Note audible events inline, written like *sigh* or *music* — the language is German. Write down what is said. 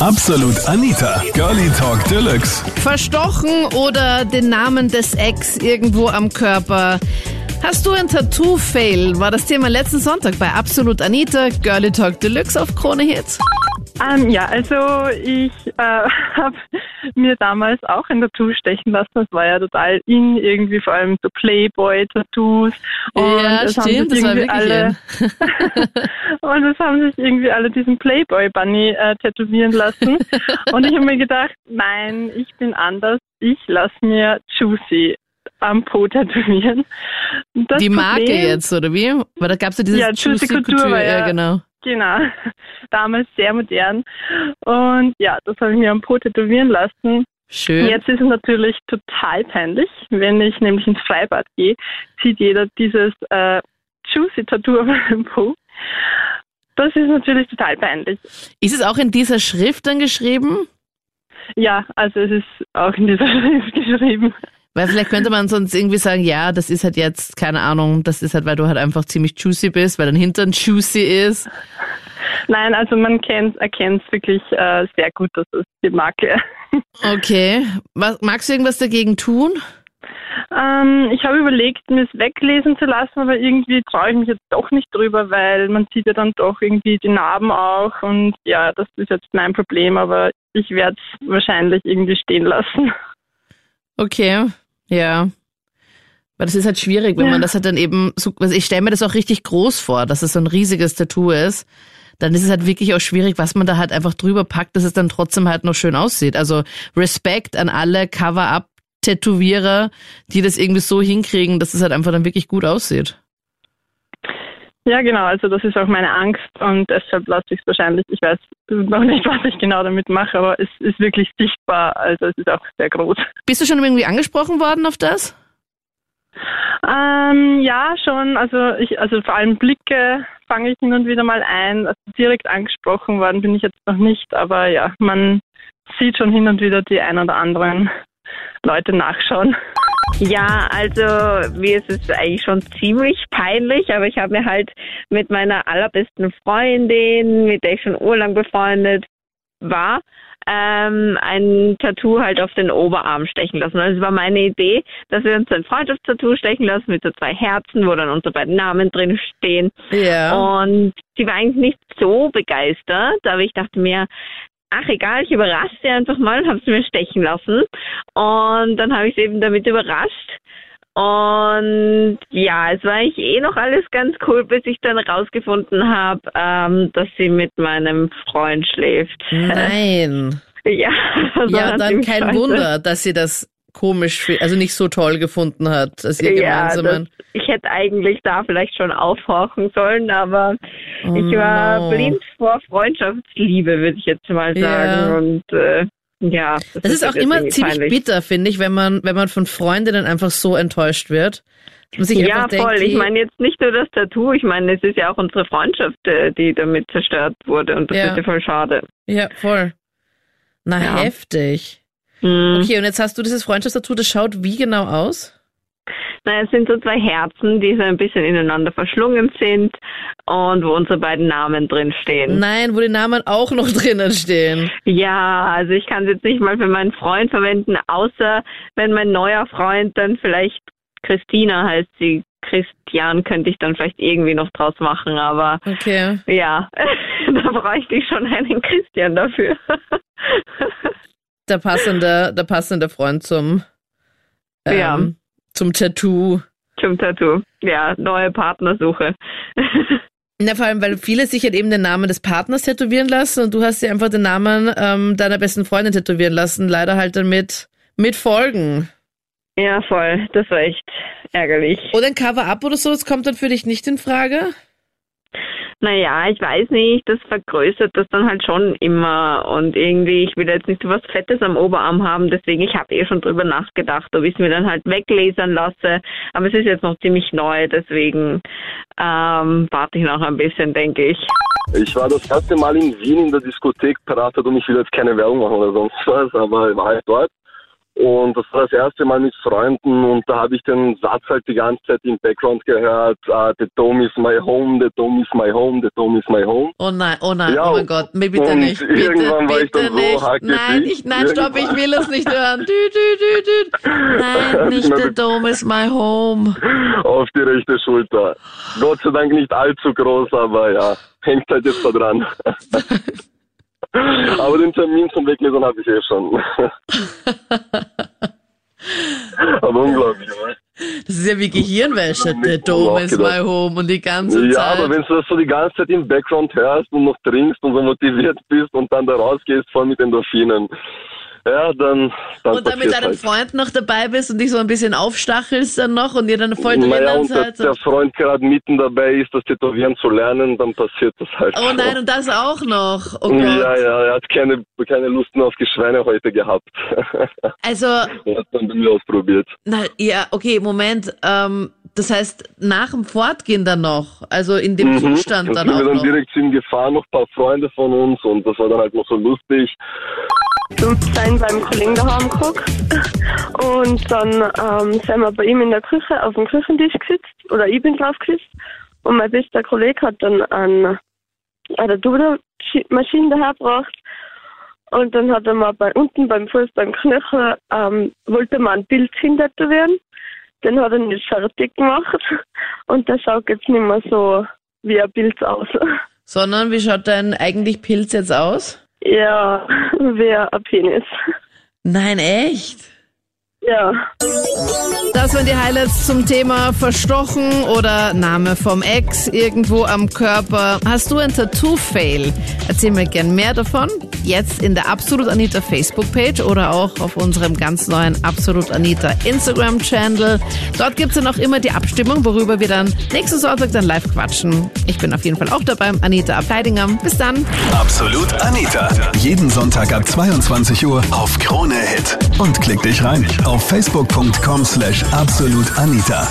Absolut Anita, Girlie Talk Deluxe. Verstochen oder den Namen des Ex irgendwo am Körper. Hast du ein Tattoo-Fail? War das Thema letzten Sonntag bei Absolut Anita, Girlie Talk Deluxe auf Krone Hits. Ähm, ja, also ich äh, *laughs* habe mir damals auch ein Tattoo stechen lassen. Das war ja total in, irgendwie vor allem so Playboy-Tattoos. Ja, haben stimmt, sich das war wirklich alle, *laughs* *laughs* Und es haben sich irgendwie alle diesen Playboy-Bunny äh, tätowieren lassen. Und ich habe mir gedacht, nein, ich bin anders. Ich lasse mir Juicy am Po tätowieren. Das Die Marke Problem- jetzt, oder wie? Weil da gab es ja dieses Ja, Juicy Couture Couture. war Ja, ja- genau. Genau, *laughs* damals sehr modern. Und ja, das habe ich mir am Po tätowieren lassen. Schön. Jetzt ist es natürlich total peinlich, wenn ich nämlich ins Freibad gehe, sieht jeder dieses äh, Juicy-Tattoo auf meinem Po. Das ist natürlich total peinlich. Ist es auch in dieser Schrift dann geschrieben? Ja, also es ist auch in dieser *laughs* Schrift geschrieben. Weil vielleicht könnte man sonst irgendwie sagen, ja, das ist halt jetzt, keine Ahnung, das ist halt, weil du halt einfach ziemlich juicy bist, weil dein Hintern juicy ist. Nein, also man kennt, erkennt wirklich äh, sehr gut, dass es die Marke Okay. Was, magst du irgendwas dagegen tun? Ähm, ich habe überlegt, mir es weglesen zu lassen, aber irgendwie traue ich mich jetzt doch nicht drüber, weil man sieht ja dann doch irgendwie die Narben auch und ja, das ist jetzt mein Problem, aber ich werde es wahrscheinlich irgendwie stehen lassen. Okay, ja. Weil das ist halt schwierig, wenn Ja. man das halt dann eben so, also ich stelle mir das auch richtig groß vor, dass es so ein riesiges Tattoo ist. Dann ist es halt wirklich auch schwierig, was man da halt einfach drüber packt, dass es dann trotzdem halt noch schön aussieht. Also Respekt an alle Cover-Up-Tätowierer, die das irgendwie so hinkriegen, dass es halt einfach dann wirklich gut aussieht. Ja, genau, also das ist auch meine Angst und deshalb lasse ich es wahrscheinlich, ich weiß noch nicht, *laughs* was ich genau damit mache, aber es ist wirklich sichtbar, also es ist auch sehr groß. Bist du schon irgendwie angesprochen worden auf das? Ähm, ja, schon. Also ich, also vor allem Blicke fange ich hin und wieder mal ein. Also direkt angesprochen worden bin ich jetzt noch nicht, aber ja, man sieht schon hin und wieder die ein oder anderen Leute nachschauen. Ja, also mir ist es eigentlich schon ziemlich peinlich, aber ich habe mir halt mit meiner allerbesten Freundin, mit der ich schon urlang befreundet war, ähm, ein Tattoo halt auf den Oberarm stechen lassen. Also es war meine Idee, dass wir uns ein Freundschaftstattoo stechen lassen mit so zwei Herzen, wo dann unsere beiden Namen drin stehen. Ja. Und sie war eigentlich nicht so begeistert, aber ich dachte mir, ach egal, ich überrasche sie einfach mal und habe sie mir stechen lassen. Und dann habe ich sie eben damit überrascht. Und ja, es war eigentlich eh noch alles ganz cool, bis ich dann rausgefunden habe, ähm, dass sie mit meinem Freund schläft. Nein. *laughs* Ja, *laughs* Ja, dann kein scheiße. Wunder, dass sie das komisch, also nicht so toll gefunden hat, dass ihr Ja, gemeinsamen. das, ich hätte eigentlich da vielleicht schon aufhorchen sollen, aber ich war Oh. blind vor Freundschaftsliebe, würde ich jetzt mal sagen. Ja. Und äh, ja, Das ist auch jetzt immer ziemlich peinlich. bitter, finde ich, wenn man, wenn man von Freundinnen einfach so enttäuscht wird. Man sich Ja, einfach denkt, voll. Ich meine jetzt nicht nur das Tattoo, ich meine, es ist ja auch unsere Freundschaft, äh, die damit zerstört wurde und das Ja. ist ja voll schade. Ja, voll. Na, Ja. heftig. Hm. Okay, und jetzt hast du dieses Freundschaftstattoo, das schaut wie genau aus? Na, es sind so zwei Herzen, die so ein bisschen ineinander verschlungen sind und wo unsere beiden Namen drin stehen. Nein, wo die Namen auch noch *laughs* drinnen stehen. Ja, also ich kann es jetzt nicht mal für meinen Freund verwenden, außer wenn mein neuer Freund dann vielleicht Christina heißt sie. Christian könnte ich dann vielleicht irgendwie noch draus machen, aber Okay. ja, *laughs* da bräuchte ich schon einen Christian dafür. Der passende, der passende Freund zum, ähm, Ja. zum Tattoo. Zum Tattoo. Ja, neue Partnersuche. *laughs* Na, vor allem, weil viele sich halt eben den Namen des Partners tätowieren lassen und du hast dir einfach den Namen ähm, deiner besten Freundin tätowieren lassen. Leider halt dann mit, mit Folgen. ja, voll. Das war echt ärgerlich. Oder ein Cover-Up oder so, das kommt dann für dich nicht in Frage? Naja, ich weiß nicht, das vergrößert das dann halt schon immer und irgendwie, ich will jetzt nicht so was Fettes am Oberarm haben, deswegen, ich habe eh schon drüber nachgedacht, ob ich es mir dann halt weglasern lasse, aber es ist jetzt noch ziemlich neu, deswegen ähm, warte ich noch ein bisschen, denke ich. Ich war das erste Mal in Wien in der Diskothek Prater und ich will jetzt keine Werbung machen oder sonst was, aber ich war halt dort. Und das war das erste Mal mit Freunden und da habe ich den Satz halt die ganze Zeit im Background gehört, uh, the dome is my home, the dome is my home, the dome is my home. Oh nein, oh nein, Ja, oh mein Gott, mir bitte nicht. Bitte, irgendwann war ich bitte dann so nicht. hackedicht. Nein, ich, nein, stopp, ich will es nicht hören. Dü, dü, dü, dü. Nein, nicht the dome is my home. Auf die rechte Schulter. Gott sei Dank nicht allzu groß, aber ja, hängt halt jetzt da dran. *laughs* aber den Termin zum Weglesen habe ich eh schon. *laughs* aber unglaublich, oder? Das ist ja wie Gehirnwäsche. The dome is my home und die ganze Ja, Zeit. aber wenn du das so die ganze Zeit im Background hörst und noch trinkst und so motiviert bist und dann da rausgehst voll mit Endorphinen, ja, dann, dann und dann mit deinem halt. Freund noch dabei bist und dich so ein bisschen aufstachelst dann noch und ihr dann voll Naja, drinnen und der, seid. der Freund gerade mitten dabei ist, das Tätowieren zu lernen, dann passiert das halt. Oh nein, und das auch noch. Oh. Ja, ja, er hat keine, keine Lust mehr auf die Schweine heute gehabt. *laughs* Also, er hat dann bei mir ausprobiert. na, ja, okay, Moment. Ähm, das heißt, nach dem Fortgehen dann noch, also in dem Zustand Mhm. dann sind auch wir dann noch. direkt ihm gefahren, noch ein paar Freunde von uns und das war dann halt noch so lustig. sein beim Kollegen daheim geguckt. Und dann ähm, sind wir bei ihm in der Küche auf dem Küchentisch gesetzt, oder ich bin drauf gesetzt. Und mein bester Kollege hat dann ein, eine Dudermaschine dahergebracht. Und dann hat er mal bei unten beim Fuß, beim Knöchel, ähm, wollte man ein Bild hintätowieren. Den hat er nicht fertig gemacht. Und der schaut jetzt nicht mehr so wie ein Bild aus. Sondern wie schaut dein eigentlich Pilz jetzt aus? Ja, wie ein Penis. Nein, echt? Ja. Das waren die Highlights zum Thema Verstochen oder Name vom Ex irgendwo am Körper. Hast du ein Tattoo-Fail? Erzähl mir gern mehr davon. Jetzt in der Absolut Anita Facebook-Page oder auch auf unserem ganz neuen Absolut Anita Instagram-Channel. Dort gibt's dann auch immer die Abstimmung, worüber wir dann nächsten Sonntag dann live quatschen. Ich bin auf jeden Fall auch dabei. Anita Ableidinger. Bis dann. Absolut Anita. Jeden Sonntag ab 22 Uhr auf Krone Hit. Und klick dich rein auf facebook.com slash absolutanita.